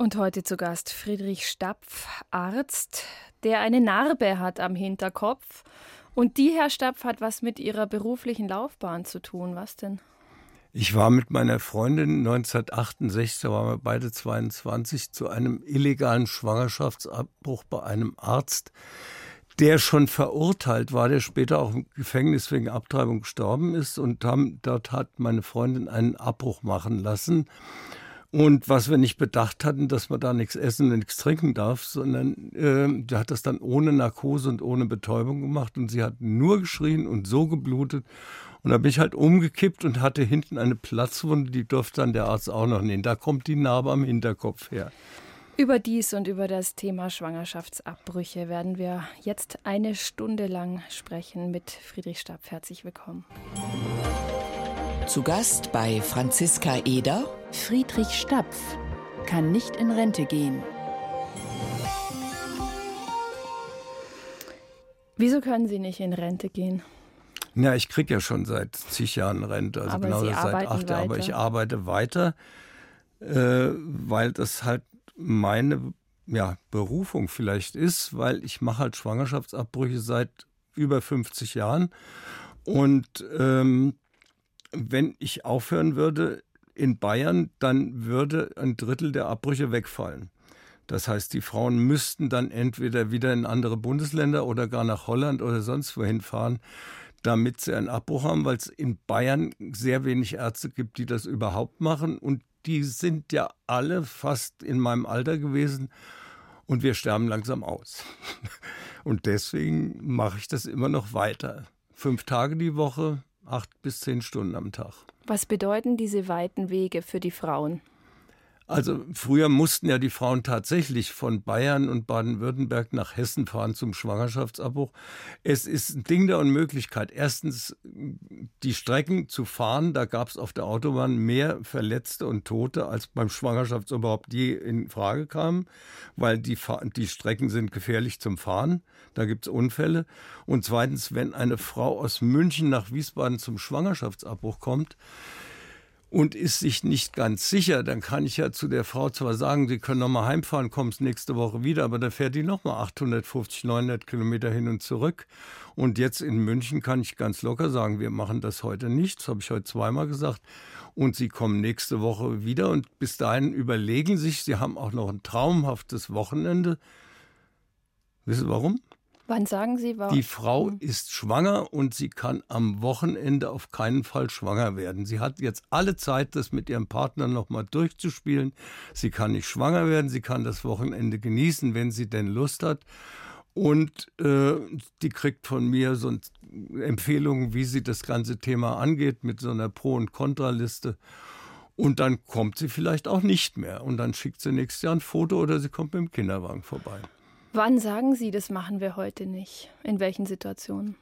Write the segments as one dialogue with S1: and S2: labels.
S1: Und heute zu Gast Friedrich Stapf, Arzt, der eine Narbe hat am Hinterkopf. Und die, Herr Stapf, hat was mit Ihrer beruflichen Laufbahn zu tun. Was denn?
S2: Ich war mit meiner Freundin 1968, da waren wir beide 22, zu einem illegalen Schwangerschaftsabbruch bei einem Arzt, der schon verurteilt war, der später auch im Gefängnis wegen Abtreibung gestorben ist. Und haben, dort hat meine Freundin einen Abbruch machen lassen. Und was wir nicht bedacht hatten, dass man da nichts essen und nichts trinken darf, sondern äh, der hat das dann ohne Narkose und ohne Betäubung gemacht und sie hat nur geschrien und so geblutet. Und da bin ich halt umgekippt und hatte hinten eine Platzwunde, die durfte dann der Arzt auch noch nehmen. Da kommt die Narbe am Hinterkopf her.
S1: Über dies und über das Thema Schwangerschaftsabbrüche werden wir jetzt eine Stunde lang sprechen mit Friedrich Stab. Herzlich willkommen.
S3: Zu Gast bei Franziska Eder.
S4: Friedrich Stapf kann nicht in Rente gehen.
S1: Wieso können Sie nicht in Rente gehen?
S2: Ja, ich kriege ja schon seit zig Jahren Rente, also
S1: aber
S2: genau
S1: Sie
S2: seit acht Jahren. Aber ich arbeite weiter, äh, weil das halt meine ja, Berufung vielleicht ist, weil ich mache halt Schwangerschaftsabbrüche seit über 50 Jahren. Und ähm, wenn ich aufhören würde in Bayern, dann würde ein Drittel der Abbrüche wegfallen. Das heißt, die Frauen müssten dann entweder wieder in andere Bundesländer oder gar nach Holland oder sonst wohin fahren, damit sie einen Abbruch haben, weil es in Bayern sehr wenig Ärzte gibt, die das überhaupt machen. Und die sind ja alle fast in meinem Alter gewesen und wir sterben langsam aus. Und deswegen mache ich das immer noch weiter. Fünf Tage die Woche, acht bis zehn Stunden am Tag.
S1: Was bedeuten diese weiten Wege für die Frauen?
S2: Also früher mussten ja die Frauen tatsächlich von Bayern und Baden-Württemberg nach Hessen fahren zum Schwangerschaftsabbruch. Es ist ein Ding der Unmöglichkeit. Erstens die Strecken zu fahren, da gab es auf der Autobahn mehr Verletzte und Tote, als beim Schwangerschaftsabbruch je in Frage kamen, weil die, die Strecken sind gefährlich zum Fahren. Da gibt es Unfälle. Und zweitens, wenn eine Frau aus München nach Wiesbaden zum Schwangerschaftsabbruch kommt, und ist sich nicht ganz sicher, dann kann ich ja zu der Frau zwar sagen, sie können nochmal heimfahren, kommst nächste Woche wieder, aber dann fährt die nochmal 850, 900 Kilometer hin und zurück. Und jetzt in München kann ich ganz locker sagen, wir machen das heute nicht. Das habe ich heute zweimal gesagt. Und sie kommen nächste Woche wieder und bis dahin überlegen sich, sie haben auch noch ein traumhaftes Wochenende. Wissen Sie warum?
S1: Wann sagen Sie warum?
S2: Die Frau ist schwanger und sie kann am Wochenende auf keinen Fall schwanger werden. Sie hat jetzt alle Zeit, das mit ihrem Partner nochmal durchzuspielen. Sie kann nicht schwanger werden, sie kann das Wochenende genießen, wenn sie denn Lust hat. Und äh, die kriegt von mir so Empfehlungen, wie sie das ganze Thema angeht, mit so einer Pro- und Kontraliste. Und dann kommt sie vielleicht auch nicht mehr. Und dann schickt sie nächstes Jahr ein Foto oder sie kommt mit dem Kinderwagen vorbei.
S1: Wann sagen Sie, das machen wir heute nicht? In welchen Situationen?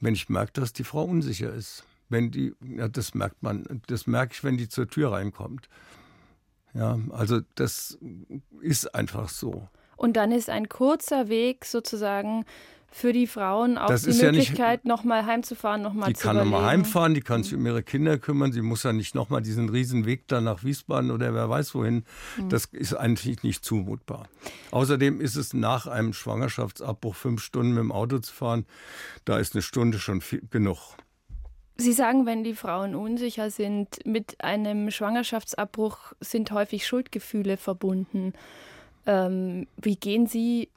S2: Wenn ich merke, dass die Frau unsicher ist. Wenn die, ja, das merkt man, das merke ich, wenn die zur Tür reinkommt. Ja, also das ist einfach so.
S1: Und dann ist ein kurzer Weg sozusagen für die Frauen auch
S2: das
S1: die Möglichkeit, ja nochmal heimzufahren, nochmal
S2: zu Die kann nochmal heimfahren, die kann sich um ihre Kinder kümmern, sie muss ja nicht nochmal diesen riesen Weg da nach Wiesbaden oder wer weiß wohin. Mhm. Das ist eigentlich nicht zumutbar. Außerdem ist es nach einem Schwangerschaftsabbruch fünf Stunden mit dem Auto zu fahren, da ist eine Stunde schon viel, genug.
S1: Sie sagen, wenn die Frauen unsicher sind, mit einem Schwangerschaftsabbruch sind häufig Schuldgefühle verbunden. Ähm, wie gehen Sie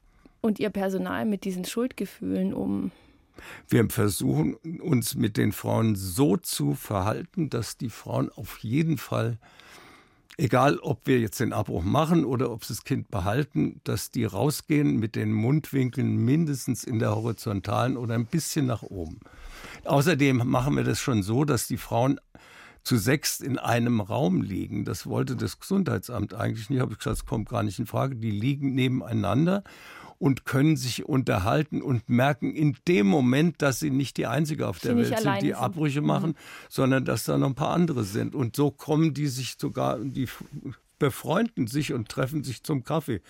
S1: und Ihr Personal mit diesen Schuldgefühlen um?
S2: Wir versuchen uns mit den Frauen so zu verhalten, dass die Frauen auf jeden Fall, egal ob wir jetzt den Abbruch machen oder ob sie das Kind behalten, dass die rausgehen mit den Mundwinkeln mindestens in der horizontalen oder ein bisschen nach oben. Außerdem machen wir das schon so, dass die Frauen zu sechs in einem Raum liegen. Das wollte das Gesundheitsamt eigentlich nicht. Habe ich gesagt, es kommt gar nicht in Frage. Die liegen nebeneinander und können sich unterhalten und merken in dem Moment, dass sie nicht die Einzige auf der sie Welt sind, die Abbrüche sind. machen, mhm. sondern dass da noch ein paar andere sind. Und so kommen die sich sogar, die befreunden sich und treffen sich zum Kaffee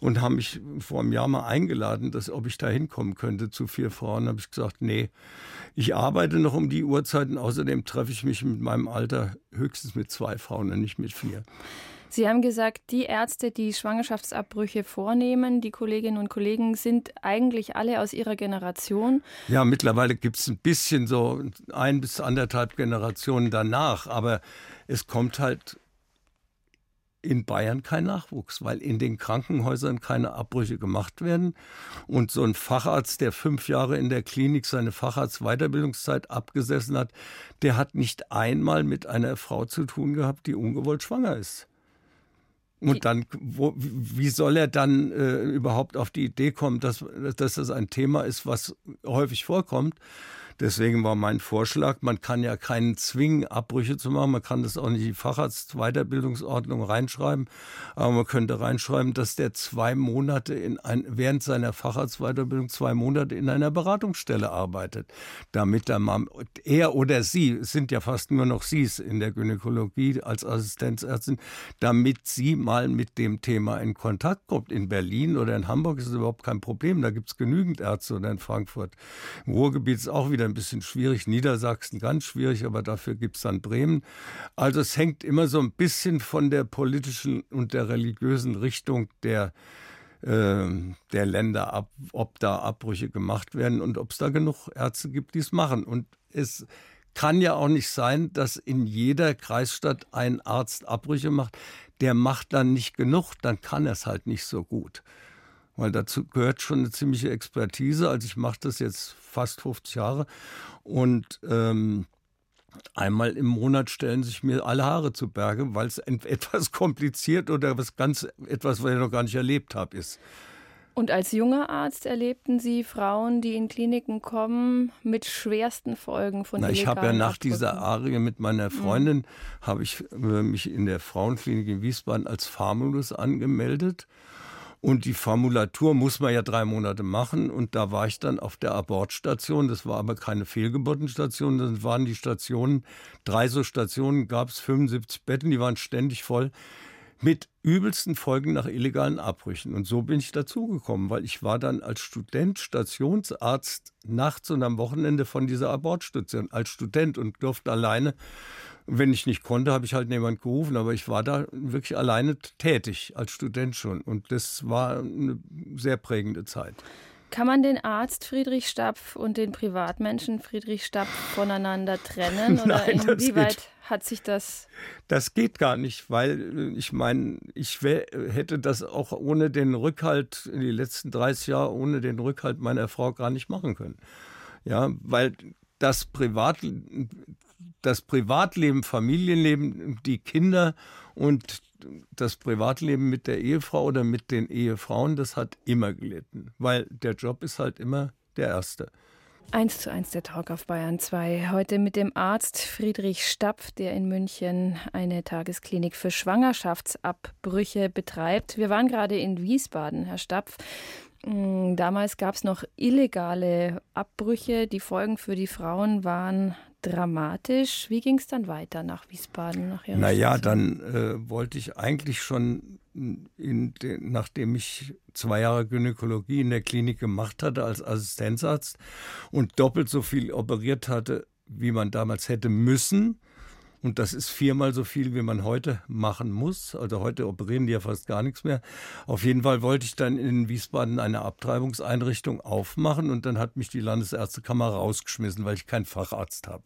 S2: und haben mich vor einem Jahr mal eingeladen, dass ob ich da hinkommen könnte zu vier Frauen. habe ich gesagt, nee, ich arbeite noch um die Uhrzeiten. Außerdem treffe ich mich mit meinem Alter höchstens mit zwei Frauen und nicht mit vier.
S1: Sie haben gesagt, die Ärzte, die Schwangerschaftsabbrüche vornehmen, die Kolleginnen und Kollegen, sind eigentlich alle aus ihrer Generation.
S2: Ja, mittlerweile gibt es ein bisschen so ein bis anderthalb Generationen danach, aber es kommt halt in Bayern kein Nachwuchs, weil in den Krankenhäusern keine Abbrüche gemacht werden. Und so ein Facharzt, der fünf Jahre in der Klinik seine Facharztweiterbildungszeit abgesessen hat, der hat nicht einmal mit einer Frau zu tun gehabt, die ungewollt schwanger ist. Und dann, wo, wie soll er dann äh, überhaupt auf die Idee kommen, dass, dass das ein Thema ist, was häufig vorkommt? Deswegen war mein Vorschlag, man kann ja keinen zwingen, Abbrüche zu machen. Man kann das auch nicht in die Facharzt-Weiterbildungsordnung reinschreiben. Aber man könnte reinschreiben, dass der zwei Monate in ein, während seiner Facharztweiterbildung zwei Monate in einer Beratungsstelle arbeitet. Damit der Mann, er oder sie, es sind ja fast nur noch sie in der Gynäkologie als Assistenzärztin, damit sie mal mit dem Thema in Kontakt kommt. In Berlin oder in Hamburg ist es überhaupt kein Problem. Da gibt es genügend Ärzte oder in Frankfurt. Im Ruhrgebiet ist auch wieder ein bisschen schwierig, Niedersachsen ganz schwierig, aber dafür gibt es dann Bremen. Also es hängt immer so ein bisschen von der politischen und der religiösen Richtung der, äh, der Länder ab, ob da Abbrüche gemacht werden und ob es da genug Ärzte gibt, die es machen. Und es kann ja auch nicht sein, dass in jeder Kreisstadt ein Arzt Abbrüche macht. Der macht dann nicht genug, dann kann er es halt nicht so gut weil dazu gehört schon eine ziemliche Expertise. Also ich mache das jetzt fast 50 Jahre und ähm, einmal im Monat stellen sich mir alle Haare zu Berge, weil es etwas kompliziert oder was ganz etwas, was ich noch gar nicht erlebt habe, ist.
S1: Und als junger Arzt erlebten Sie Frauen, die in Kliniken kommen, mit schwersten Folgen von
S2: Na, Ich habe ja nach Abdrücken. dieser Arie mit meiner mhm. Freundin, mhm. habe ich äh, mich in der Frauenklinik in Wiesbaden als Famulus angemeldet. Und die Formulatur muss man ja drei Monate machen. Und da war ich dann auf der Abortstation. Das war aber keine Fehlgeburtenstation. Das waren die Stationen, drei so Stationen gab es 75 Betten, die waren ständig voll mit übelsten Folgen nach illegalen Abbrüchen. Und so bin ich dazugekommen, weil ich war dann als Student Stationsarzt nachts und am Wochenende von dieser Abortstation als Student und durfte alleine wenn ich nicht konnte, habe ich halt jemand gerufen, aber ich war da wirklich alleine tätig, als Student schon. Und das war eine sehr prägende Zeit.
S1: Kann man den Arzt Friedrich Stapf und den Privatmenschen Friedrich Stapf voneinander trennen? Oder Nein, inwieweit hat sich das.
S2: Das geht gar nicht, weil ich meine, ich hätte das auch ohne den Rückhalt, in die letzten 30 Jahre, ohne den Rückhalt meiner Frau gar nicht machen können. Ja, weil das Privat, das Privatleben, Familienleben, die Kinder und das Privatleben mit der Ehefrau oder mit den Ehefrauen, das hat immer gelitten, weil der Job ist halt immer der erste.
S1: Eins zu eins der Talk auf Bayern 2. Heute mit dem Arzt Friedrich Stapf, der in München eine Tagesklinik für Schwangerschaftsabbrüche betreibt. Wir waren gerade in Wiesbaden, Herr Stapf. Mm, damals gab es noch illegale Abbrüche. Die Folgen für die Frauen waren dramatisch. Wie ging es dann weiter nach Wiesbaden? Nach
S2: naja, dann äh, wollte ich eigentlich schon, de, nachdem ich zwei Jahre Gynäkologie in der Klinik gemacht hatte als Assistenzarzt und doppelt so viel operiert hatte, wie man damals hätte müssen, und das ist viermal so viel, wie man heute machen muss. Also heute operieren die ja fast gar nichts mehr. Auf jeden Fall wollte ich dann in Wiesbaden eine Abtreibungseinrichtung aufmachen und dann hat mich die Landesärztekammer rausgeschmissen, weil ich keinen Facharzt habe.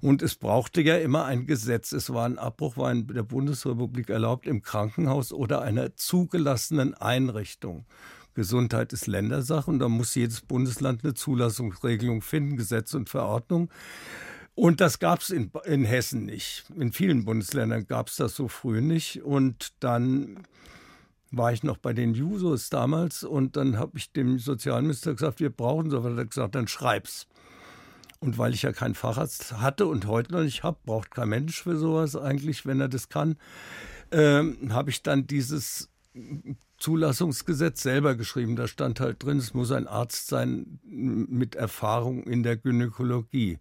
S2: Und es brauchte ja immer ein Gesetz. Es war ein Abbruch, war in der Bundesrepublik erlaubt im Krankenhaus oder einer zugelassenen Einrichtung. Gesundheit ist Ländersache und da muss jedes Bundesland eine Zulassungsregelung finden, Gesetz und Verordnung. Und das gab es in, in Hessen nicht. In vielen Bundesländern gab es das so früh nicht. Und dann war ich noch bei den Jusos damals und dann habe ich dem Sozialminister gesagt, wir brauchen so. Er hat gesagt, dann schreib's. Und weil ich ja keinen Facharzt hatte und heute noch nicht habe, braucht kein Mensch für sowas eigentlich, wenn er das kann, ähm, habe ich dann dieses Zulassungsgesetz selber geschrieben. Da stand halt drin, es muss ein Arzt sein mit Erfahrung in der Gynäkologie,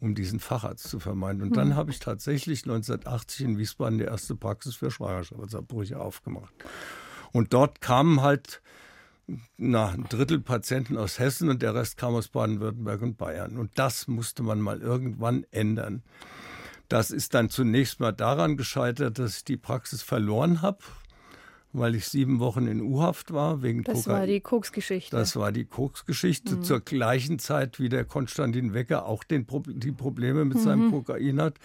S2: um diesen Facharzt zu vermeiden. Und dann hm. habe ich tatsächlich 1980 in Wiesbaden die erste Praxis für Schwangerschaftsabbrüche aufgemacht. Und dort kamen halt na, ein Drittel Patienten aus Hessen und der Rest kam aus Baden-Württemberg und Bayern. Und das musste man mal irgendwann ändern. Das ist dann zunächst mal daran gescheitert, dass ich die Praxis verloren habe weil ich sieben Wochen in U-Haft war wegen
S1: Das
S2: Kokain.
S1: war die Koksgeschichte.
S2: Das war die Koksgeschichte. Mhm. Zur gleichen Zeit, wie der Konstantin Wecker auch den, die Probleme mit mhm. seinem Kokain hat.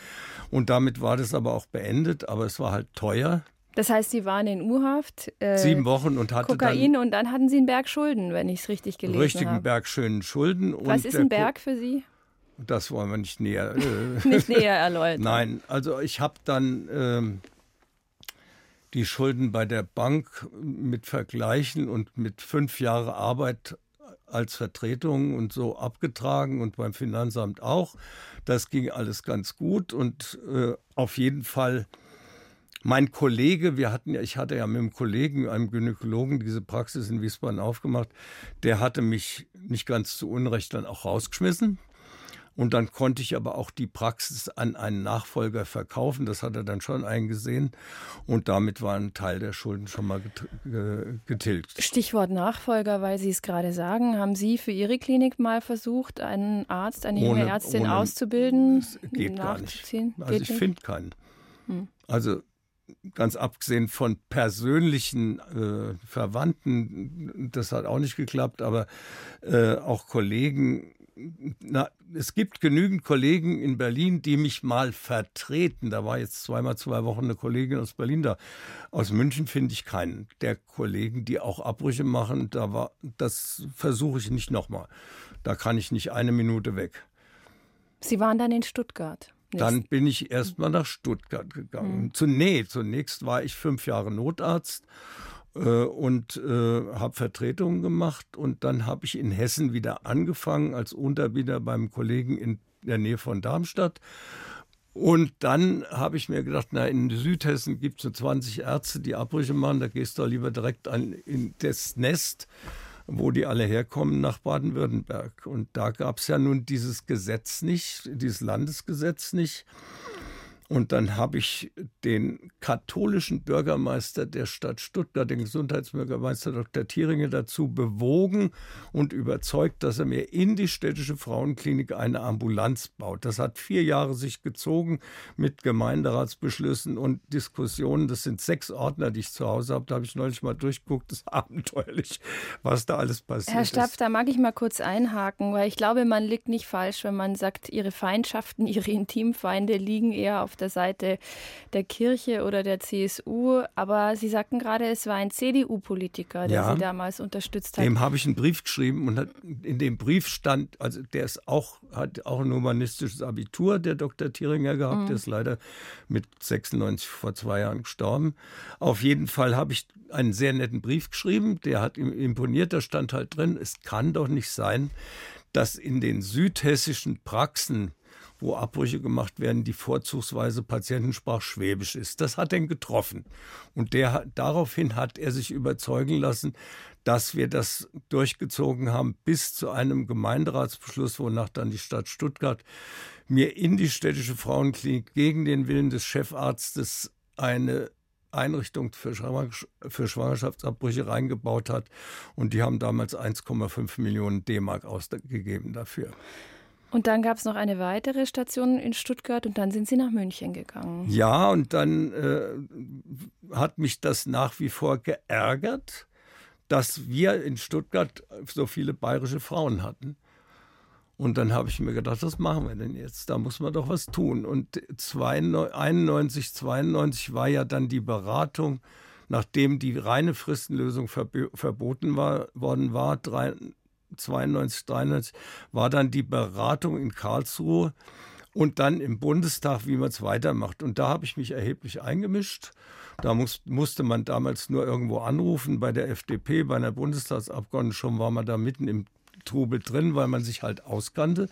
S2: Und damit war das aber auch beendet. Aber es war halt teuer.
S1: Das heißt, Sie waren in U-Haft.
S2: Äh, Sieben Wochen und hatte
S1: Kokain
S2: dann
S1: und dann hatten Sie einen Berg Schulden, wenn ich es richtig gelesen habe.
S2: Richtigen Berg schönen Schulden.
S1: Was ist ein Berg für Sie?
S2: Das wollen wir nicht näher.
S1: Äh, nicht näher erläutern.
S2: Nein, also ich habe dann ähm, die Schulden bei der Bank mit Vergleichen und mit fünf Jahren Arbeit als Vertretung und so abgetragen und beim Finanzamt auch. Das ging alles ganz gut und äh, auf jeden Fall mein Kollege, wir hatten ja, ich hatte ja mit einem Kollegen, einem Gynäkologen, diese Praxis in Wiesbaden aufgemacht, der hatte mich nicht ganz zu Unrecht dann auch rausgeschmissen. Und dann konnte ich aber auch die Praxis an einen Nachfolger verkaufen. Das hat er dann schon eingesehen. Und damit war ein Teil der Schulden schon mal getilgt.
S1: Stichwort Nachfolger, weil Sie es gerade sagen. Haben Sie für Ihre Klinik mal versucht, einen Arzt, eine junge Ärztin ohne, auszubilden?
S2: Geht gar nicht. Also geht ich finde keinen. Hm. Also ganz abgesehen von persönlichen äh, Verwandten, das hat auch nicht geklappt, aber äh, auch Kollegen na, es gibt genügend Kollegen in Berlin, die mich mal vertreten. Da war jetzt zweimal zwei Wochen eine Kollegin aus Berlin da. Aus München finde ich keinen der Kollegen, die auch Abbrüche machen. Da war, das versuche ich nicht nochmal. Da kann ich nicht eine Minute weg.
S1: Sie waren dann in Stuttgart.
S2: Dann bin ich erstmal nach Stuttgart gegangen. Mhm. Zunächst, zunächst war ich fünf Jahre Notarzt äh, und äh, habe Vertretungen gemacht und dann habe ich in Hessen wieder angefangen als Unterbieter beim Kollegen in der Nähe von Darmstadt. Und dann habe ich mir gedacht, na, in Südhessen gibt es so 20 Ärzte, die Abbrüche machen, da gehst du lieber direkt an, in das Nest, wo die alle herkommen, nach Baden-Württemberg. Und da gab es ja nun dieses Gesetz nicht, dieses Landesgesetz nicht. Und dann habe ich den katholischen Bürgermeister der Stadt Stuttgart, den Gesundheitsbürgermeister Dr. Thieringe, dazu bewogen und überzeugt, dass er mir in die städtische Frauenklinik eine Ambulanz baut. Das hat vier Jahre sich gezogen mit Gemeinderatsbeschlüssen und Diskussionen. Das sind sechs Ordner, die ich zu Hause habe. Da habe ich neulich mal durchgeguckt. Das ist abenteuerlich, was da alles passiert
S1: Herr Stapp, da mag ich mal kurz einhaken, weil ich glaube, man liegt nicht falsch, wenn man sagt, Ihre Feindschaften, Ihre Intimfeinde liegen eher auf der Seite der Kirche oder der CSU. Aber Sie sagten gerade, es war ein CDU-Politiker, der ja, Sie damals unterstützt hat.
S2: Dem habe ich einen Brief geschrieben und in dem Brief stand, also der ist auch, hat auch ein humanistisches Abitur, der Dr. Thiringer gehabt, mhm. der ist leider mit 96 vor zwei Jahren gestorben. Auf jeden Fall habe ich einen sehr netten Brief geschrieben, der hat ihm imponiert, da stand halt drin, es kann doch nicht sein, dass in den südhessischen Praxen wo Abbrüche gemacht werden, die vorzugsweise Patientensprach Schwäbisch ist. Das hat ihn getroffen. Und der, daraufhin hat er sich überzeugen lassen, dass wir das durchgezogen haben bis zu einem Gemeinderatsbeschluss, wonach dann die Stadt Stuttgart mir in die städtische Frauenklinik gegen den Willen des Chefarztes eine Einrichtung für, Schwangerschaftsabbrüche reingebaut hat. Und die haben damals 1,5 Millionen D-Mark ausgegeben dafür.
S1: Und dann gab es noch eine weitere Station in Stuttgart und dann sind Sie nach München gegangen.
S2: Ja, und dann äh, hat mich das nach wie vor geärgert, dass wir in Stuttgart so viele bayerische Frauen hatten. Und dann habe ich mir gedacht, was machen wir denn jetzt? Da muss man doch was tun. Und 91, 92 war ja dann die Beratung, nachdem die reine Fristenlösung verboten war, worden war, 92, 93 war dann die Beratung in Karlsruhe und dann im Bundestag, wie man es weitermacht. Und da habe ich mich erheblich eingemischt. Da muss, musste man damals nur irgendwo anrufen bei der FDP, bei einer Bundestagsabgeordneten. Schon war man da mitten im Trubel drin, weil man sich halt auskannte.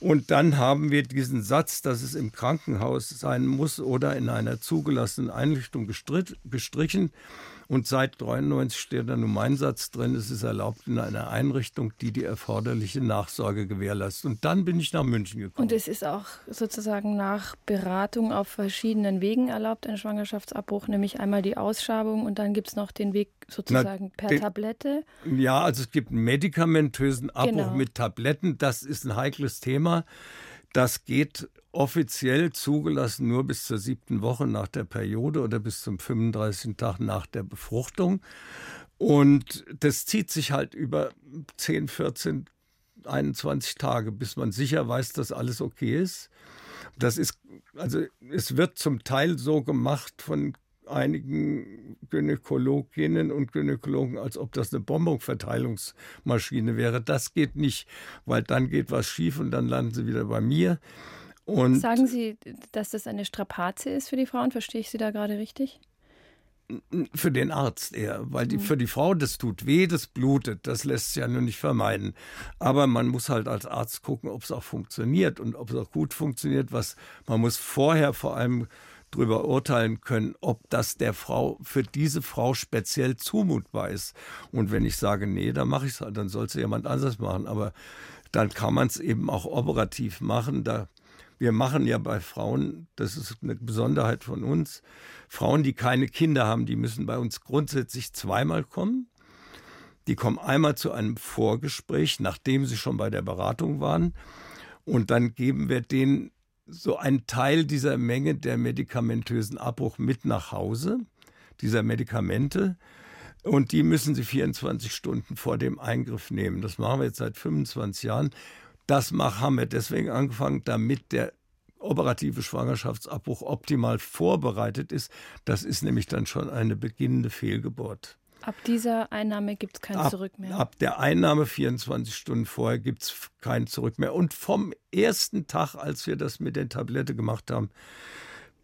S2: Und dann haben wir diesen Satz, dass es im Krankenhaus sein muss oder in einer zugelassenen Einrichtung gestrichen. Und seit 93 steht da nun mein Satz drin, es ist erlaubt in einer Einrichtung, die die erforderliche Nachsorge gewährleistet. Und dann bin ich nach München gekommen.
S1: Und es ist auch sozusagen nach Beratung auf verschiedenen Wegen erlaubt, ein Schwangerschaftsabbruch, nämlich einmal die Ausschabung und dann gibt es noch den Weg sozusagen Na, per den, Tablette.
S2: Ja, also es gibt einen medikamentösen Abbruch genau. mit Tabletten. Das ist ein heikles Thema. Das geht offiziell zugelassen nur bis zur siebten Woche nach der Periode oder bis zum 35. Tag nach der Befruchtung. Und das zieht sich halt über 10, 14, 21 Tage, bis man sicher weiß, dass alles okay ist. Das ist, also es wird zum Teil so gemacht von einigen Gynäkologinnen und Gynäkologen, als ob das eine Bonbonverteilungsmaschine wäre. Das geht nicht, weil dann geht was schief und dann landen sie wieder bei mir.
S1: Und Sagen Sie, dass das eine Strapaze ist für die Frauen? Verstehe ich Sie da gerade richtig?
S2: Für den Arzt eher, weil die, mhm. für die Frau, das tut weh, das blutet, das lässt sich ja nur nicht vermeiden. Aber man muss halt als Arzt gucken, ob es auch funktioniert und ob es auch gut funktioniert. Was man muss vorher vor allem darüber urteilen können, ob das der Frau für diese Frau speziell zumutbar ist. Und wenn ich sage, nee, dann mache ich es halt, dann soll es jemand anders machen. Aber dann kann man es eben auch operativ machen. Da wir machen ja bei Frauen, das ist eine Besonderheit von uns, Frauen, die keine Kinder haben, die müssen bei uns grundsätzlich zweimal kommen. Die kommen einmal zu einem Vorgespräch, nachdem sie schon bei der Beratung waren. Und dann geben wir denen so einen Teil dieser Menge der medikamentösen Abbruch mit nach Hause, dieser Medikamente. Und die müssen sie 24 Stunden vor dem Eingriff nehmen. Das machen wir jetzt seit 25 Jahren. Das haben wir deswegen angefangen, damit der operative Schwangerschaftsabbruch optimal vorbereitet ist. Das ist nämlich dann schon eine beginnende Fehlgeburt.
S1: Ab dieser Einnahme gibt es kein ab, Zurück mehr.
S2: Ab der Einnahme 24 Stunden vorher gibt es kein Zurück mehr. Und vom ersten Tag, als wir das mit der Tablette gemacht haben,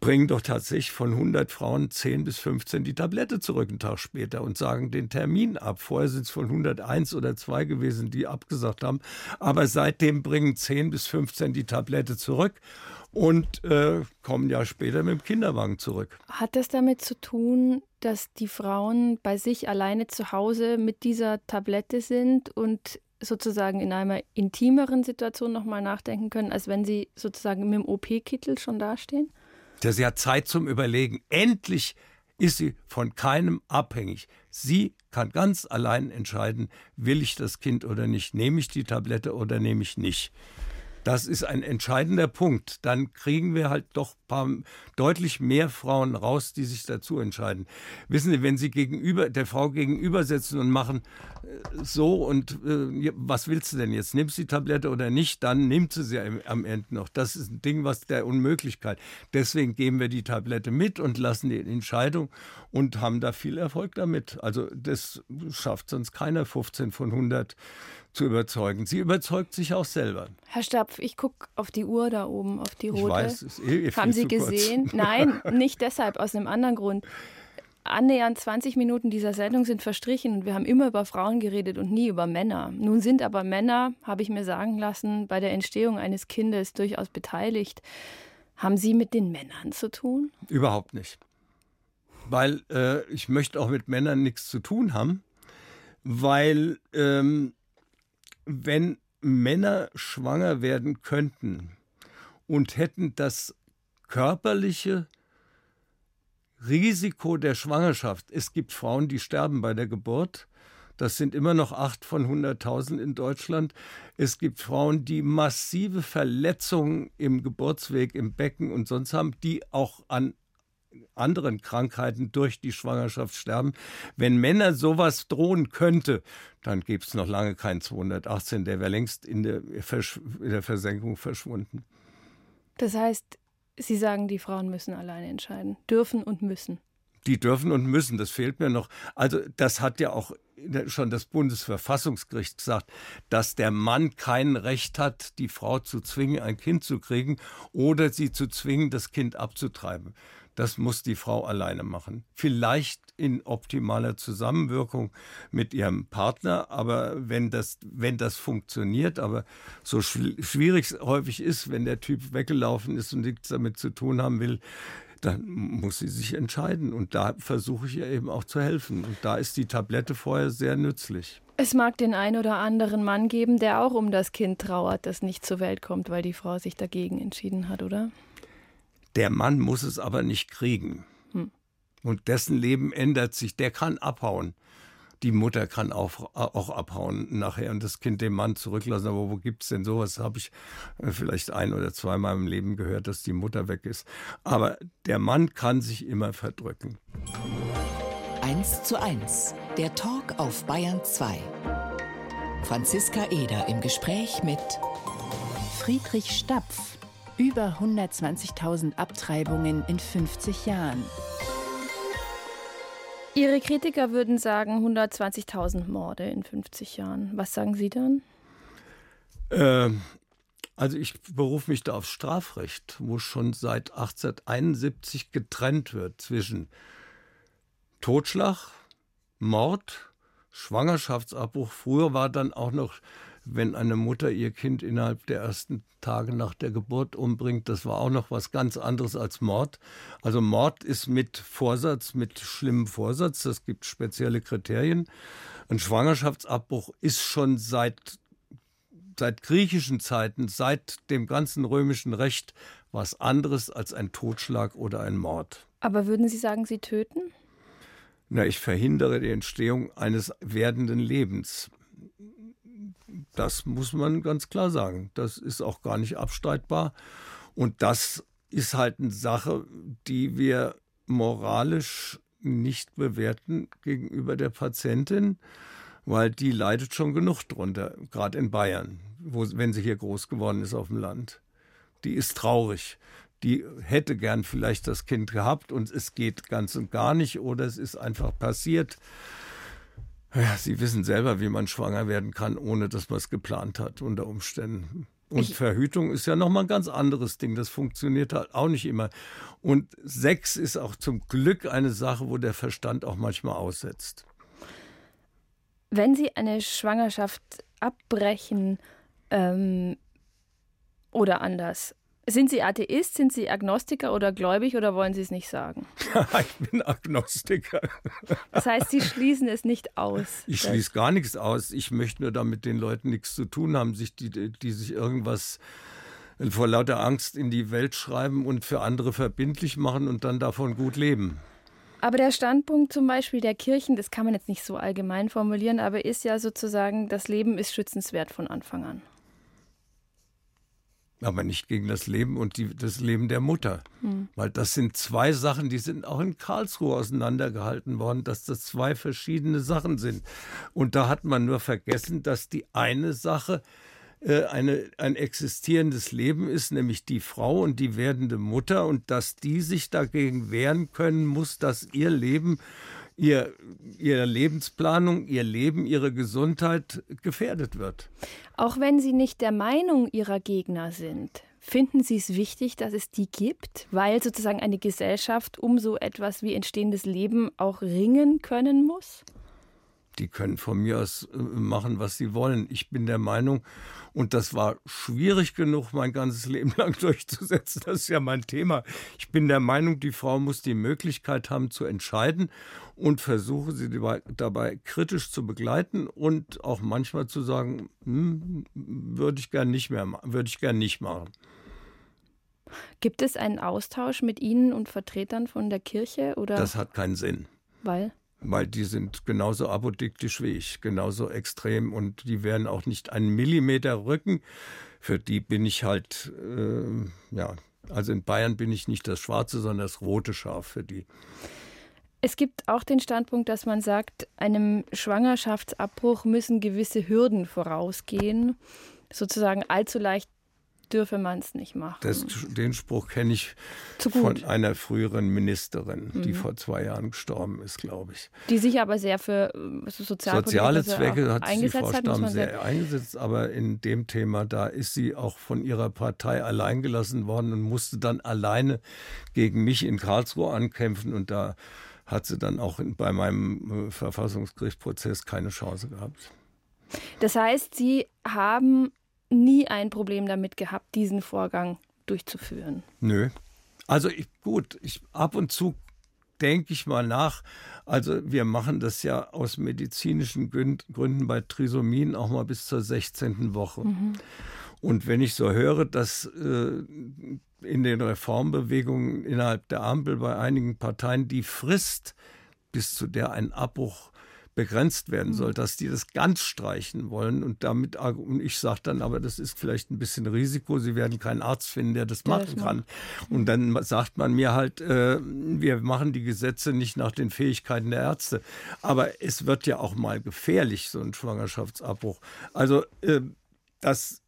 S2: bringen doch tatsächlich von 100 Frauen 10 bis 15 die Tablette zurück einen Tag später und sagen den Termin ab. Vorher sind es von 101 oder 2 gewesen, die abgesagt haben. Aber seitdem bringen 10 bis 15 die Tablette zurück und äh, kommen ja später mit dem Kinderwagen zurück.
S1: Hat das damit zu tun, dass die Frauen bei sich alleine zu Hause mit dieser Tablette sind und sozusagen in einer intimeren Situation nochmal nachdenken können, als wenn sie sozusagen mit dem OP-Kittel schon dastehen?
S2: Der sie hat Zeit zum Überlegen. Endlich ist sie von keinem abhängig. Sie kann ganz allein entscheiden, will ich das Kind oder nicht, nehme ich die Tablette oder nehme ich nicht. Das ist ein entscheidender Punkt. Dann kriegen wir halt doch paar, deutlich mehr Frauen raus, die sich dazu entscheiden. Wissen Sie, wenn Sie gegenüber der Frau gegenüber sitzen und machen äh, so und äh, was willst du denn jetzt? Nimmst du die Tablette oder nicht? Dann nimmt sie sie am, am Ende noch. Das ist ein Ding, was der Unmöglichkeit. Deswegen geben wir die Tablette mit und lassen die Entscheidung und haben da viel Erfolg damit. Also das schafft sonst keiner 15 von 100 zu überzeugen. Sie überzeugt sich auch selber.
S1: Herr Stapf, ich gucke auf die Uhr da oben, auf die rote.
S2: Ich weiß, ist eh
S1: Haben Sie gesehen? Kurz. Nein, nicht deshalb, aus einem anderen Grund. Annähernd 20 Minuten dieser Sendung sind verstrichen und wir haben immer über Frauen geredet und nie über Männer. Nun sind aber Männer, habe ich mir sagen lassen, bei der Entstehung eines Kindes durchaus beteiligt. Haben Sie mit den Männern zu tun?
S2: Überhaupt nicht. Weil äh, ich möchte auch mit Männern nichts zu tun haben, weil ähm, wenn Männer schwanger werden könnten und hätten das körperliche Risiko der Schwangerschaft. Es gibt Frauen, die sterben bei der Geburt. Das sind immer noch acht von 100.000 in Deutschland. Es gibt Frauen, die massive Verletzungen im Geburtsweg, im Becken und sonst haben, die auch an anderen Krankheiten durch die Schwangerschaft sterben. Wenn Männer sowas drohen könnte, dann gäbe es noch lange keinen 218, der wäre längst in der, in der Versenkung verschwunden.
S1: Das heißt, Sie sagen, die Frauen müssen alleine entscheiden, dürfen und müssen.
S2: Die dürfen und müssen, das fehlt mir noch. Also das hat ja auch schon das Bundesverfassungsgericht gesagt, dass der Mann kein Recht hat, die Frau zu zwingen, ein Kind zu kriegen oder sie zu zwingen, das Kind abzutreiben. Das muss die Frau alleine machen. Vielleicht in optimaler Zusammenwirkung mit ihrem Partner, aber wenn das, wenn das funktioniert, aber so schwierig es häufig ist, wenn der Typ weggelaufen ist und nichts damit zu tun haben will, dann muss sie sich entscheiden. Und da versuche ich ihr eben auch zu helfen. Und da ist die Tablette vorher sehr nützlich.
S1: Es mag den einen oder anderen Mann geben, der auch um das Kind trauert, das nicht zur Welt kommt, weil die Frau sich dagegen entschieden hat, oder?
S2: Der Mann muss es aber nicht kriegen. Hm. Und dessen Leben ändert sich. Der kann abhauen. die Mutter kann auch, auch abhauen nachher und das Kind dem Mann zurücklassen. Aber wo gibt es denn sowas? Habe ich äh, vielleicht ein oder zweimal im Leben gehört, dass die Mutter weg ist. Aber der Mann kann sich immer verdrücken.
S3: 1 zu 1. Der Talk auf Bayern 2. Franziska Eder im Gespräch mit
S4: Friedrich Stapf. Über 120.000 Abtreibungen in 50 Jahren.
S1: Ihre Kritiker würden sagen 120.000 Morde in 50 Jahren. Was sagen Sie dann?
S2: Ähm, also ich berufe mich da auf Strafrecht, wo schon seit 1871 getrennt wird zwischen Totschlag, Mord, Schwangerschaftsabbruch. Früher war dann auch noch wenn eine Mutter ihr Kind innerhalb der ersten Tage nach der Geburt umbringt, das war auch noch was ganz anderes als Mord. Also Mord ist mit Vorsatz, mit schlimmem Vorsatz, das gibt spezielle Kriterien. Ein Schwangerschaftsabbruch ist schon seit seit griechischen Zeiten, seit dem ganzen römischen Recht was anderes als ein Totschlag oder ein Mord.
S1: Aber würden Sie sagen, Sie töten?
S2: Na, ich verhindere die Entstehung eines werdenden Lebens. Das muss man ganz klar sagen. Das ist auch gar nicht abstreitbar. Und das ist halt eine Sache, die wir moralisch nicht bewerten gegenüber der Patientin, weil die leidet schon genug drunter, gerade in Bayern, wo, wenn sie hier groß geworden ist auf dem Land. Die ist traurig. Die hätte gern vielleicht das Kind gehabt und es geht ganz und gar nicht oder es ist einfach passiert. Ja, Sie wissen selber, wie man schwanger werden kann, ohne dass man es geplant hat unter Umständen. Und ich Verhütung ist ja nochmal ein ganz anderes Ding. Das funktioniert halt auch nicht immer. Und Sex ist auch zum Glück eine Sache, wo der Verstand auch manchmal aussetzt.
S1: Wenn Sie eine Schwangerschaft abbrechen ähm, oder anders, sind Sie Atheist, sind Sie Agnostiker oder gläubig oder wollen Sie es nicht sagen?
S2: ich bin Agnostiker.
S1: Das heißt, Sie schließen es nicht aus.
S2: Ich schließe gar nichts aus. Ich möchte nur damit den Leuten nichts zu tun haben, sich die, die sich irgendwas vor lauter Angst in die Welt schreiben und für andere verbindlich machen und dann davon gut leben.
S1: Aber der Standpunkt zum Beispiel der Kirchen, das kann man jetzt nicht so allgemein formulieren, aber ist ja sozusagen, das Leben ist schützenswert von Anfang an
S2: aber nicht gegen das Leben und die, das Leben der Mutter. Mhm. Weil das sind zwei Sachen, die sind auch in Karlsruhe auseinandergehalten worden, dass das zwei verschiedene Sachen sind. Und da hat man nur vergessen, dass die eine Sache äh, eine, ein existierendes Leben ist, nämlich die Frau und die werdende Mutter und dass die sich dagegen wehren können muss, dass ihr Leben ihr, ihre Lebensplanung, ihr Leben, ihre Gesundheit gefährdet wird.
S1: Auch wenn Sie nicht der Meinung Ihrer Gegner sind, finden Sie es wichtig, dass es die gibt, weil sozusagen eine Gesellschaft um so etwas wie entstehendes Leben auch ringen können muss?
S2: Die können von mir aus äh, machen, was sie wollen. Ich bin der Meinung, und das war schwierig genug, mein ganzes Leben lang durchzusetzen. Das ist ja mein Thema. Ich bin der Meinung, die Frau muss die Möglichkeit haben zu entscheiden und versuche sie dabei kritisch zu begleiten und auch manchmal zu sagen, hm, würde ich gern nicht mehr, würde ich gern nicht machen.
S1: Gibt es einen Austausch mit Ihnen und Vertretern von der Kirche oder?
S2: Das hat keinen Sinn.
S1: Weil?
S2: Weil die sind genauso apodiktisch wie ich, genauso extrem und die werden auch nicht einen Millimeter rücken. Für die bin ich halt, äh, ja, also in Bayern bin ich nicht das schwarze, sondern das rote Schaf für die.
S1: Es gibt auch den Standpunkt, dass man sagt, einem Schwangerschaftsabbruch müssen gewisse Hürden vorausgehen. Sozusagen allzu leicht dürfe man es nicht machen.
S2: Das, den Spruch kenne ich von einer früheren Ministerin, mhm. die vor zwei Jahren gestorben ist, glaube ich.
S1: Die sich aber sehr für äh,
S2: soziale Zwecke hat sie Frau Stamm sehr eingesetzt, aber in dem Thema, da ist sie auch von ihrer Partei alleingelassen worden und musste dann alleine gegen mich in Karlsruhe ankämpfen und da hat sie dann auch bei meinem äh, Verfassungsgerichtsprozess keine Chance gehabt.
S1: Das heißt, Sie haben nie ein Problem damit gehabt, diesen Vorgang durchzuführen.
S2: Nö. Also ich, gut, ich ab und zu denke ich mal nach. Also wir machen das ja aus medizinischen Gründen bei Trisomien auch mal bis zur 16. Woche. Mhm. Und wenn ich so höre, dass äh, in den Reformbewegungen innerhalb der Ampel bei einigen Parteien die Frist, bis zu der ein Abbruch begrenzt werden soll, mhm. dass die das ganz streichen wollen und damit und ich sage dann, aber das ist vielleicht ein bisschen Risiko, sie werden keinen Arzt finden, der das machen kann. Und dann sagt man mir halt, äh, wir machen die Gesetze nicht nach den Fähigkeiten der Ärzte, aber es wird ja auch mal gefährlich so ein Schwangerschaftsabbruch. Also äh, das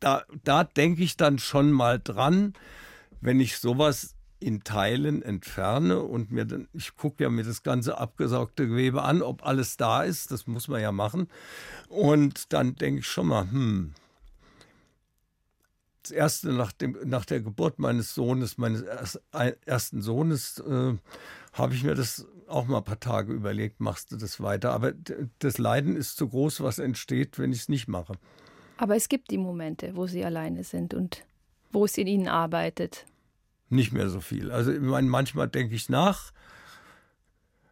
S2: da, da denke ich dann schon mal dran, wenn ich sowas in Teilen entferne und mir dann, ich gucke ja mir das ganze abgesaugte Gewebe an, ob alles da ist, das muss man ja machen. Und dann denke ich schon mal, hm, das erste nach, dem, nach der Geburt meines Sohnes, meines ersten Sohnes, äh, habe ich mir das auch mal ein paar Tage überlegt, machst du das weiter. Aber das Leiden ist zu groß, was entsteht, wenn ich es nicht mache.
S1: Aber es gibt die Momente, wo Sie alleine sind und wo es in Ihnen arbeitet.
S2: Nicht mehr so viel. Also ich meine, manchmal denke ich nach.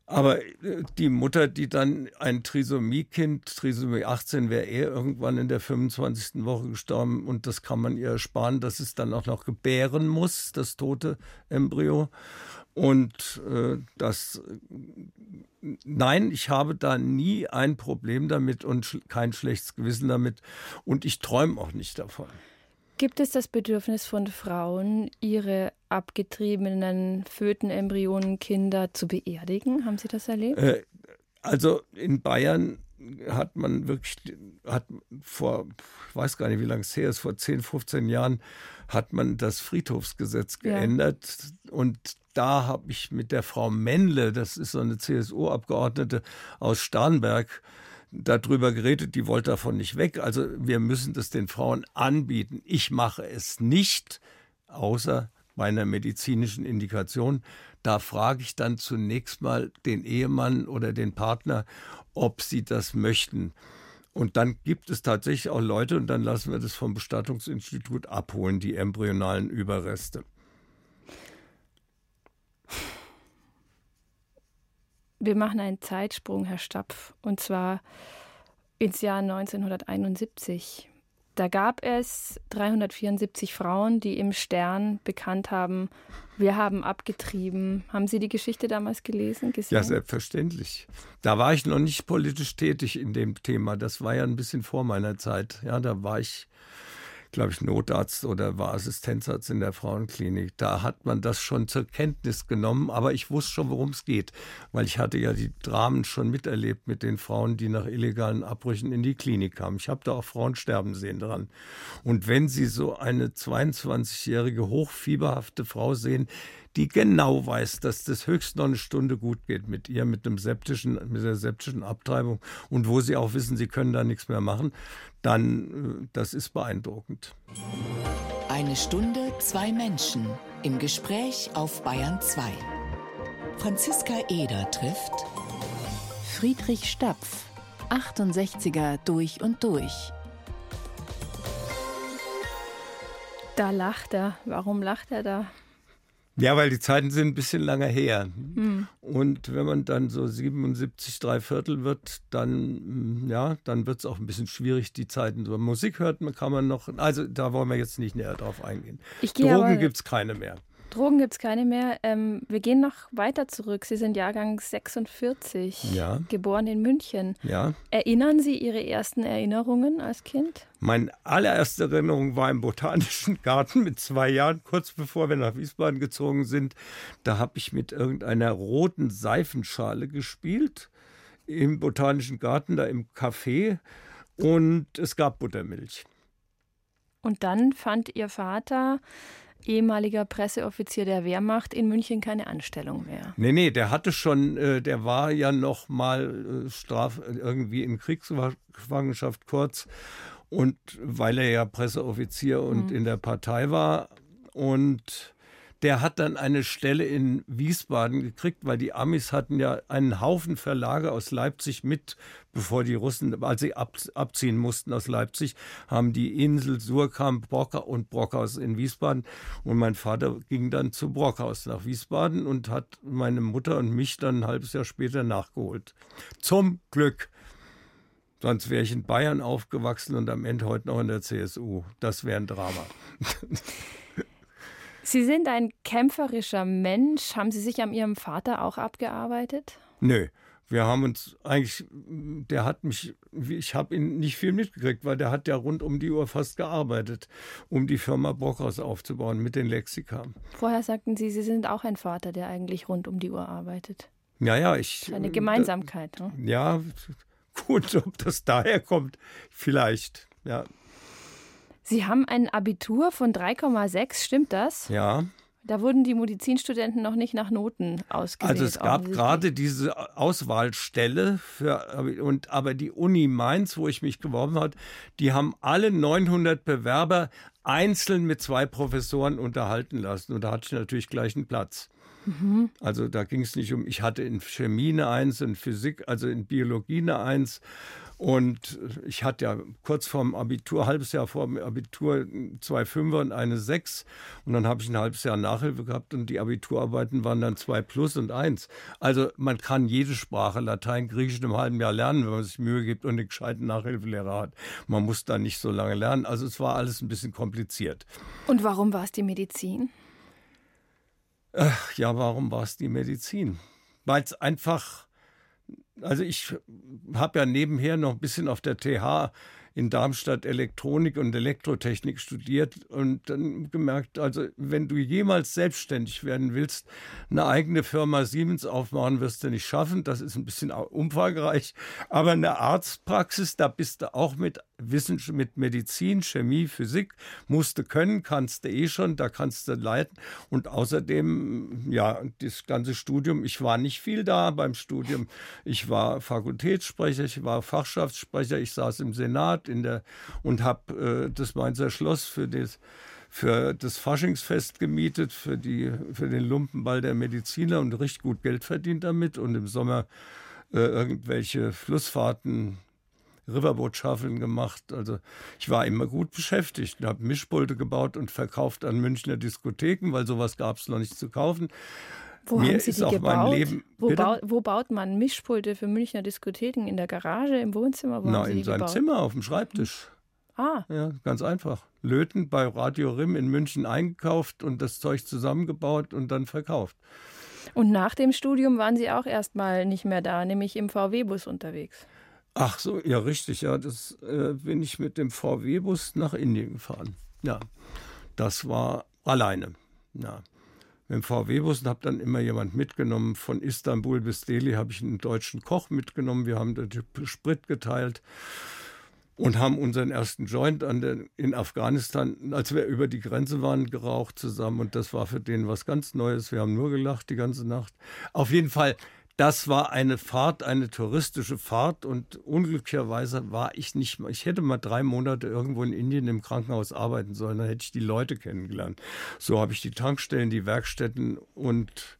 S2: Aber äh, die Mutter, die dann ein Trisomie-Kind, Trisomie 18, wäre eh irgendwann in der 25. Woche gestorben und das kann man ihr ersparen, dass es dann auch noch gebären muss, das tote Embryo. Und äh, das, nein, ich habe da nie ein Problem damit und kein schlechtes Gewissen damit und ich träume auch nicht davon.
S1: Gibt es das Bedürfnis von Frauen, ihre abgetriebenen Fötenembryonen-Kinder zu beerdigen? Haben Sie das erlebt? Äh,
S2: also in Bayern hat man wirklich, hat vor, ich weiß gar nicht, wie lange es her ist, vor 10, 15 Jahren hat man das Friedhofsgesetz geändert ja. und da habe ich mit der Frau Mendle, das ist so eine CSU-Abgeordnete aus Starnberg, darüber geredet, die wollte davon nicht weg. Also wir müssen das den Frauen anbieten. Ich mache es nicht, außer bei einer medizinischen Indikation. Da frage ich dann zunächst mal den Ehemann oder den Partner, ob sie das möchten. Und dann gibt es tatsächlich auch Leute, und dann lassen wir das vom Bestattungsinstitut abholen, die embryonalen Überreste.
S1: Wir machen einen Zeitsprung, Herr Stapf, und zwar ins Jahr 1971. Da gab es 374 Frauen, die im Stern bekannt haben, wir haben abgetrieben. Haben Sie die Geschichte damals gelesen?
S2: Gesehen? Ja, selbstverständlich. Da war ich noch nicht politisch tätig in dem Thema. Das war ja ein bisschen vor meiner Zeit. Ja, da war ich glaube ich, Notarzt oder war Assistenzarzt in der Frauenklinik. Da hat man das schon zur Kenntnis genommen, aber ich wusste schon, worum es geht, weil ich hatte ja die Dramen schon miterlebt mit den Frauen, die nach illegalen Abbrüchen in die Klinik kamen. Ich habe da auch Frauen sterben sehen dran. Und wenn Sie so eine 22-jährige hochfieberhafte Frau sehen, die genau weiß, dass das höchst noch eine Stunde gut geht mit ihr, mit dem septischen, mit der septischen Abtreibung und wo sie auch wissen, sie können da nichts mehr machen, dann äh, das ist beeindruckend.
S3: Eine Stunde, zwei Menschen im Gespräch auf Bayern 2. Franziska Eder trifft
S4: Friedrich Stapf, 68er durch und durch.
S1: Da lacht er. Warum lacht er da?
S2: Ja, weil die Zeiten sind ein bisschen lange her. Mhm. Und wenn man dann so 77, drei Viertel wird, dann, mm, ja, dann wird es auch ein bisschen schwierig, die Zeiten. So Musik hört man, kann man noch, also da wollen wir jetzt nicht näher drauf eingehen. Drogen gibt es keine mehr.
S1: Drogen gibt es keine mehr. Ähm, wir gehen noch weiter zurück. Sie sind Jahrgang 46, ja. geboren in München. Ja. Erinnern Sie Ihre ersten Erinnerungen als Kind?
S2: Meine allererste Erinnerung war im Botanischen Garten mit zwei Jahren, kurz bevor wir nach Wiesbaden gezogen sind. Da habe ich mit irgendeiner roten Seifenschale gespielt im Botanischen Garten, da im Café. Und es gab Buttermilch.
S1: Und dann fand Ihr Vater ehemaliger Presseoffizier der Wehrmacht in München keine Anstellung mehr.
S2: Nee, nee, der hatte schon, äh, der war ja noch mal äh, straf irgendwie in Kriegsgefangenschaft kurz und weil er ja Presseoffizier und mhm. in der Partei war und der hat dann eine Stelle in Wiesbaden gekriegt, weil die Amis hatten ja einen Haufen Verlage aus Leipzig mit, bevor die Russen, als sie ab, abziehen mussten aus Leipzig, haben die Insel Surkamp, Brockhaus und Brockhaus in Wiesbaden. Und mein Vater ging dann zu Brockhaus nach Wiesbaden und hat meine Mutter und mich dann ein halbes Jahr später nachgeholt. Zum Glück. Sonst wäre ich in Bayern aufgewachsen und am Ende heute noch in der CSU. Das wäre ein Drama.
S1: Sie sind ein kämpferischer Mensch. Haben Sie sich an Ihrem Vater auch abgearbeitet?
S2: Nö. wir haben uns eigentlich, der hat mich, ich habe ihn nicht viel mitgekriegt, weil der hat ja rund um die Uhr fast gearbeitet, um die Firma Brockhaus aufzubauen mit den Lexika.
S1: Vorher sagten Sie, Sie sind auch ein Vater, der eigentlich rund um die Uhr arbeitet.
S2: Ja, ja, ich.
S1: Eine Gemeinsamkeit.
S2: Äh, ne? Ja, gut, ob das daher kommt, vielleicht, ja.
S1: Sie haben ein Abitur von 3,6, stimmt das?
S2: Ja.
S1: Da wurden die Medizinstudenten noch nicht nach Noten ausgewählt.
S2: Also es gab gerade diese Auswahlstelle für und aber die Uni Mainz, wo ich mich beworben habe, die haben alle 900 Bewerber einzeln mit zwei Professoren unterhalten lassen und da hatte ich natürlich gleich einen Platz. Mhm. Also da ging es nicht um, ich hatte in Chemie eine Eins, in Physik, also in Biologie eine Eins und ich hatte ja kurz vorm Abitur, halbes Jahr vor dem Abitur, zwei Fünfer und eine Sechs. Und dann habe ich ein halbes Jahr Nachhilfe gehabt und die Abiturarbeiten waren dann zwei plus und eins. Also man kann jede Sprache, Latein, Griechisch in einem halben Jahr lernen, wenn man sich Mühe gibt und einen gescheiten Nachhilfelehrer hat. Man muss da nicht so lange lernen. Also es war alles ein bisschen kompliziert.
S1: Und warum war es die Medizin?
S2: Ach, ja, warum war es die Medizin? Weil es einfach also ich habe ja nebenher noch ein bisschen auf der TH in Darmstadt Elektronik und Elektrotechnik studiert und dann gemerkt, also wenn du jemals selbstständig werden willst, eine eigene Firma Siemens aufmachen, wirst du nicht schaffen. Das ist ein bisschen umfangreich. Aber eine Arztpraxis, da bist du auch mit Wissenschaft, mit Medizin, Chemie, Physik, musst du können, kannst du eh schon, da kannst du leiten. Und außerdem, ja, das ganze Studium, ich war nicht viel da beim Studium. Ich war Fakultätssprecher, ich war Fachschaftssprecher, ich saß im Senat in der, und habe äh, das Mainzer Schloss für das für das Faschingsfest gemietet, für, die, für den Lumpenball der Mediziner und richtig gut Geld verdient damit und im Sommer äh, irgendwelche Flussfahrten Riverboot-Schaffeln gemacht. Also ich war immer gut beschäftigt und habe Mischpulte gebaut und verkauft an Münchner Diskotheken, weil sowas gab es noch nicht zu kaufen.
S1: Wo Mir haben Sie die gebaut? Wo, bau, wo, baut man Mischpulte für Münchner Diskotheken? In der Garage, im Wohnzimmer?
S2: Wo Nein, in seinem gebaut? Zimmer, auf dem Schreibtisch.
S1: Ah.
S2: Ja, ganz einfach. Löten bei Radio Rim in München eingekauft und das Zeug zusammengebaut und dann verkauft.
S1: Und nach dem Studium waren Sie auch erstmal nicht mehr da, nämlich im VW-Bus unterwegs.
S2: Ach so, ja, richtig. Ja, das äh, bin ich mit dem VW-Bus nach Indien gefahren. Ja, das war alleine. Ja, mit dem VW-Bus und habe dann immer jemand mitgenommen. Von Istanbul bis Delhi habe ich einen deutschen Koch mitgenommen. Wir haben den Sprit geteilt und haben unseren ersten Joint der, in Afghanistan, als wir über die Grenze waren, geraucht zusammen. Und das war für den was ganz Neues. Wir haben nur gelacht die ganze Nacht. Auf jeden Fall das war eine Fahrt, eine touristische Fahrt und unglücklicherweise war ich nicht mal, ich hätte mal drei Monate irgendwo in Indien im Krankenhaus arbeiten sollen, dann hätte ich die Leute kennengelernt. So habe ich die Tankstellen, die Werkstätten und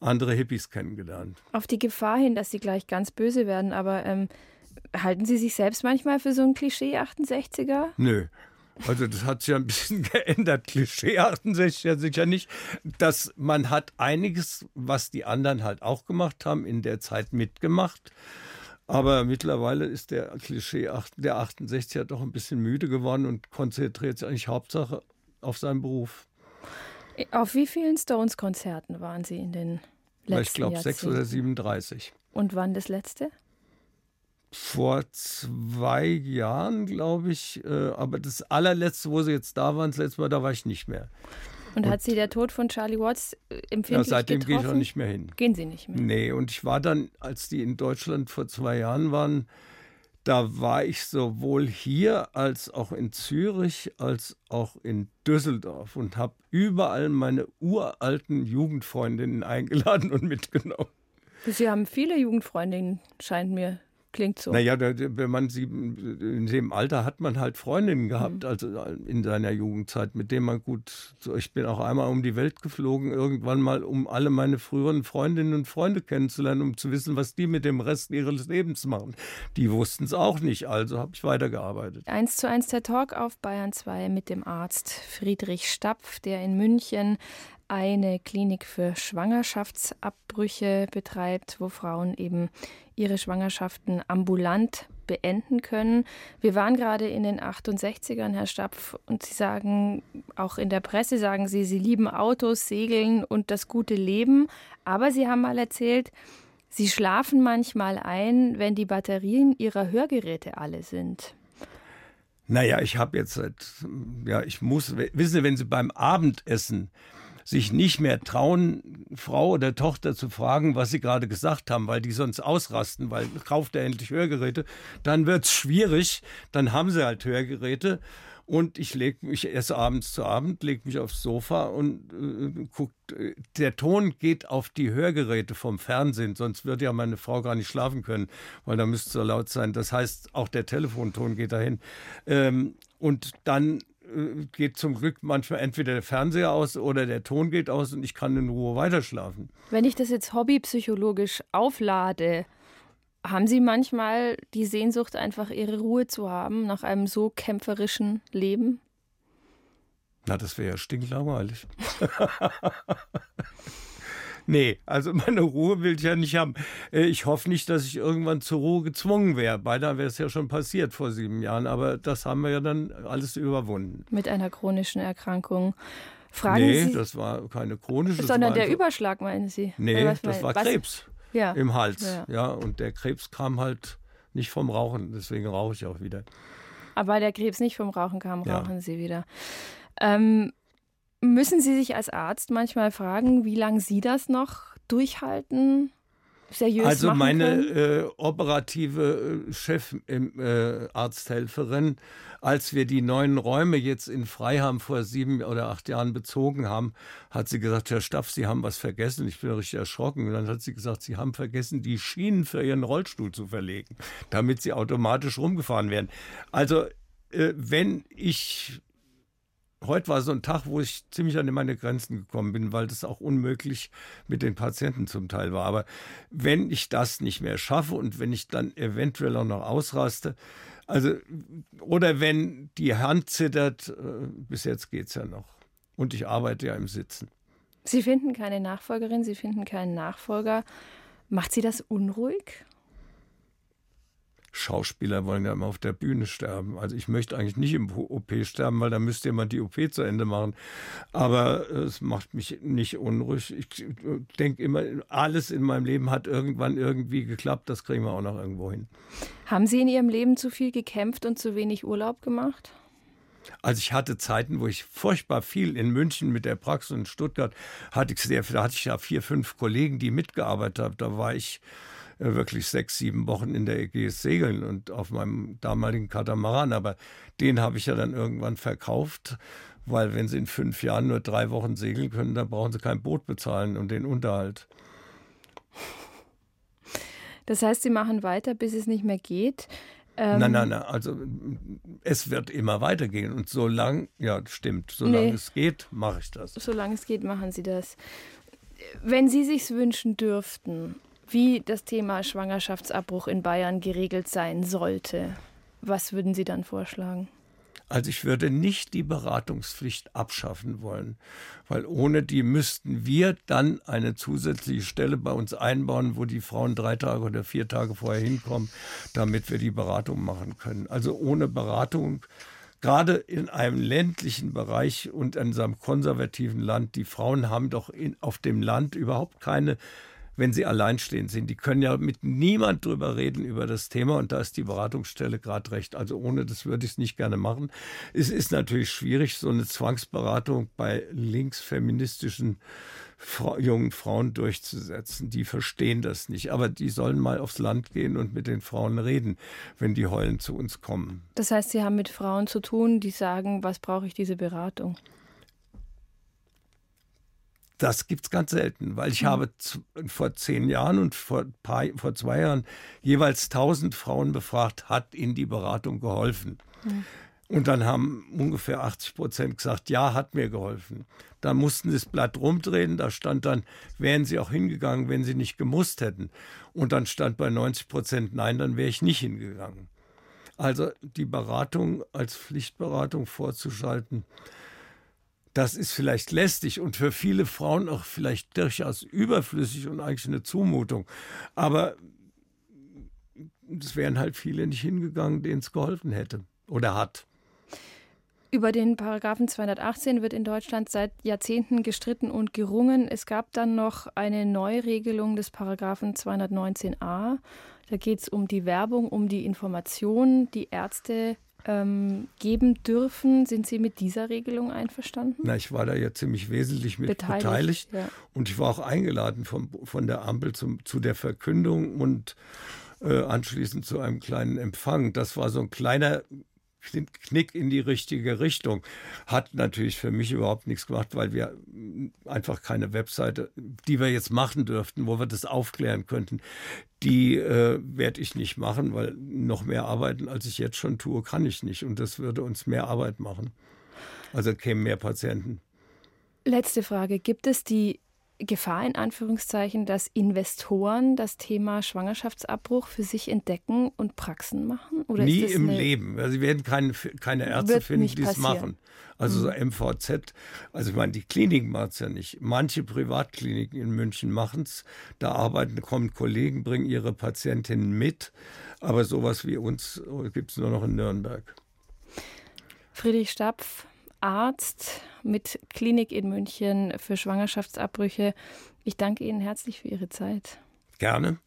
S2: andere Hippies kennengelernt.
S1: Auf die Gefahr hin, dass Sie gleich ganz böse werden, aber ähm, halten Sie sich selbst manchmal für so ein Klischee-68er?
S2: Nö. Also das hat sich ja ein bisschen geändert. Klischee 68 ja sicher nicht. Dass man hat einiges, was die anderen halt auch gemacht haben, in der Zeit mitgemacht. Aber mittlerweile ist der Klischee der 68er doch ein bisschen müde geworden und konzentriert sich eigentlich Hauptsache auf seinen Beruf.
S1: Auf wie vielen Stones-Konzerten waren Sie in den letzten
S2: Ich glaube sechs oder 37.
S1: Und wann das letzte?
S2: Vor zwei Jahren, glaube ich. Äh, aber das allerletzte, wo sie jetzt da waren, das letzte Mal, da war ich nicht mehr.
S1: Und, und hat Sie der Tod von Charlie Watts äh, empfindlich
S2: Ja, seitdem
S1: getroffen?
S2: gehe ich auch nicht mehr hin.
S1: Gehen Sie nicht mehr?
S2: Nee, und ich war dann, als die in Deutschland vor zwei Jahren waren, da war ich sowohl hier als auch in Zürich als auch in Düsseldorf und habe überall meine uralten Jugendfreundinnen eingeladen und mitgenommen.
S1: Sie haben viele Jugendfreundinnen, scheint mir Klingt so.
S2: Naja, wenn man sie in dem Alter hat man halt Freundinnen gehabt, mhm. also in seiner Jugendzeit, mit denen man gut. Ich bin auch einmal um die Welt geflogen, irgendwann mal, um alle meine früheren Freundinnen und Freunde kennenzulernen, um zu wissen, was die mit dem Rest ihres Lebens machen. Die wussten es auch nicht, also habe ich weitergearbeitet.
S1: Eins zu eins der Talk auf Bayern 2 mit dem Arzt Friedrich Stapf, der in München eine Klinik für Schwangerschaftsabbrüche betreibt, wo Frauen eben ihre Schwangerschaften ambulant beenden können. Wir waren gerade in den 68ern, Herr Stapf, und Sie sagen, auch in der Presse sagen Sie, Sie lieben Autos, Segeln und das gute Leben. Aber Sie haben mal erzählt, Sie schlafen manchmal ein, wenn die Batterien Ihrer Hörgeräte alle sind.
S2: Naja, ich habe jetzt seit, ja, ich muss, wissen Sie, wenn Sie beim Abendessen sich nicht mehr trauen, Frau oder Tochter zu fragen, was sie gerade gesagt haben, weil die sonst ausrasten, weil kauft er endlich Hörgeräte, dann wird's schwierig, dann haben sie halt Hörgeräte und ich leg mich erst abends zu Abend, lege mich aufs Sofa und äh, guckt. Äh, der Ton geht auf die Hörgeräte vom Fernsehen, sonst würde ja meine Frau gar nicht schlafen können, weil da müsste so laut sein. Das heißt, auch der Telefonton geht dahin. Ähm, und dann geht zum Glück manchmal entweder der Fernseher aus oder der Ton geht aus und ich kann in Ruhe weiterschlafen.
S1: Wenn ich das jetzt hobbypsychologisch auflade, haben Sie manchmal die Sehnsucht, einfach Ihre Ruhe zu haben nach einem so kämpferischen Leben?
S2: Na, das wäre ja stinklangweilig. nee, also meine Ruhe will ich ja nicht haben. Äh, ich hoffe nicht, dass ich irgendwann zur Ruhe gezwungen wäre. Beinahe wäre es ja schon passiert vor sieben Jahren, aber das haben wir ja dann alles überwunden.
S1: Mit einer chronischen Erkrankung. Fragen
S2: nee,
S1: Sie,
S2: das war keine chronische.
S1: Sondern der Überschlag, meinen Sie?
S2: Nee, das war Krebs ja. im Hals. Ja. ja. Und der Krebs kam halt nicht vom Rauchen, deswegen rauche ich auch wieder.
S1: Aber weil der Krebs nicht vom Rauchen kam, rauchen ja. Sie wieder. Ähm, müssen Sie sich als Arzt manchmal fragen, wie lange Sie das noch durchhalten? seriös
S2: Also meine
S1: äh,
S2: operative äh, Chefarzthelferin, äh, als wir die neuen Räume jetzt in Freiham vor sieben oder acht Jahren bezogen haben, hat sie gesagt, Herr Staff, Sie haben was vergessen. Ich bin richtig erschrocken. Und dann hat sie gesagt, Sie haben vergessen, die Schienen für Ihren Rollstuhl zu verlegen, damit sie automatisch rumgefahren werden. Also äh, wenn ich heute war so ein Tag, wo ich ziemlich an meine Grenzen gekommen bin, weil das auch unmöglich mit den Patienten zum Teil war. Aber wenn ich das nicht mehr schaffe und wenn ich dann eventuell auch noch ausraste, also, oder wenn die Hand zittert, äh, bis jetzt geht es ja noch. Und ich arbeite ja im Sitzen.
S1: Sie finden keine Nachfolgerin, Sie finden keinen Nachfolger. Macht Sie das unruhig?
S2: Schauspieler wollen ja immer auf der Bühne sterben. Also ich möchte eigentlich nicht im OP sterben, weil da müsste jemand die OP zu Ende machen. Aber es macht mich nicht unruhig. Ich denke immer, alles in meinem Leben hat irgendwann irgendwie geklappt. Das kriegen wir auch noch irgendwo hin.
S1: Haben Sie in Ihrem Leben zu viel gekämpft und zu wenig Urlaub gemacht?
S2: Also ich hatte Zeiten, wo ich furchtbar viel in München mit der Praxis und in Stuttgart hatte ich sehr, da hatte ich ja vier, fünf Kollegen, die mitgearbeitet haben. Da war ich äh, wirklich sechs, sieben Wochen in der Ägäis segeln und auf meinem damaligen Katamaran. Aber den habe ich ja dann irgendwann verkauft, weil wenn Sie in fünf Jahren nur drei Wochen segeln können, dann brauchen Sie kein Boot bezahlen und den Unterhalt.
S1: Das heißt, Sie machen weiter, bis es nicht mehr geht.
S2: Ähm, nein, nein, nein. Also es wird immer weitergehen. Und solange, ja, stimmt, solange nee, es geht, mache ich das.
S1: Solange es geht, machen Sie das. Wenn Sie sich wünschen dürften, wie das Thema Schwangerschaftsabbruch in Bayern geregelt sein sollte. Was würden Sie dann vorschlagen?
S2: Also ich würde nicht die Beratungspflicht abschaffen wollen, weil ohne die müssten wir dann eine zusätzliche Stelle bei uns einbauen, wo die Frauen drei Tage oder vier Tage vorher hinkommen, damit wir die Beratung machen können. Also ohne Beratung, gerade in einem ländlichen Bereich und in einem konservativen Land, die Frauen haben doch in, auf dem Land überhaupt keine wenn sie alleinstehend sind. Die können ja mit niemand drüber reden über das Thema und da ist die Beratungsstelle gerade recht. Also ohne das würde ich es nicht gerne machen. Es ist natürlich schwierig, so eine Zwangsberatung bei linksfeministischen jungen Frauen durchzusetzen. Die verstehen das nicht. Aber die sollen mal aufs Land gehen und mit den Frauen reden, wenn die heulen zu uns kommen.
S1: Das heißt, Sie haben mit Frauen zu tun, die sagen, was brauche ich diese Beratung?
S2: Das gibt es ganz selten, weil ich mhm. habe vor zehn Jahren und vor, paar, vor zwei Jahren jeweils tausend Frauen befragt, hat Ihnen die Beratung geholfen? Mhm. Und dann haben ungefähr 80 Prozent gesagt, ja, hat mir geholfen. Da mussten sie das Blatt rumdrehen, da stand dann, wären sie auch hingegangen, wenn sie nicht gemusst hätten. Und dann stand bei 90 Prozent, nein, dann wäre ich nicht hingegangen. Also die Beratung als Pflichtberatung vorzuschalten, das ist vielleicht lästig und für viele Frauen auch vielleicht durchaus überflüssig und eigentlich eine Zumutung. Aber es wären halt viele nicht hingegangen, denen es geholfen hätte oder hat.
S1: Über den Paragraphen 218 wird in Deutschland seit Jahrzehnten gestritten und gerungen. Es gab dann noch eine Neuregelung des Paragraphen 219a. Da geht es um die Werbung, um die Information, die Ärzte ähm, geben dürfen. Sind Sie mit dieser Regelung einverstanden?
S2: Na, ich war da ja ziemlich wesentlich mit beteiligt. beteiligt. Ja. Und ich war auch eingeladen vom, von der Ampel zum, zu der Verkündung und äh, anschließend zu einem kleinen Empfang. Das war so ein kleiner Knick in die richtige Richtung. Hat natürlich für mich überhaupt nichts gemacht, weil wir einfach keine Webseite, die wir jetzt machen dürften, wo wir das aufklären könnten, die äh, werde ich nicht machen, weil noch mehr arbeiten, als ich jetzt schon tue, kann ich nicht. Und das würde uns mehr Arbeit machen. Also kämen mehr Patienten.
S1: Letzte Frage. Gibt es die Gefahr in Anführungszeichen, dass Investoren das Thema Schwangerschaftsabbruch für sich entdecken und Praxen machen?
S2: Oder Nie im Leben. Also sie werden keine, keine Ärzte finden, die es machen. Also so MVZ, mhm. also ich meine, die Kliniken machen es ja nicht. Manche Privatkliniken in München machen es. Da arbeiten, kommen Kollegen, bringen ihre Patientinnen mit. Aber sowas wie uns gibt es nur noch in Nürnberg.
S1: Friedrich Stapf, Arzt mit Klinik in München für Schwangerschaftsabbrüche. Ich danke Ihnen herzlich für Ihre Zeit.
S2: Gerne.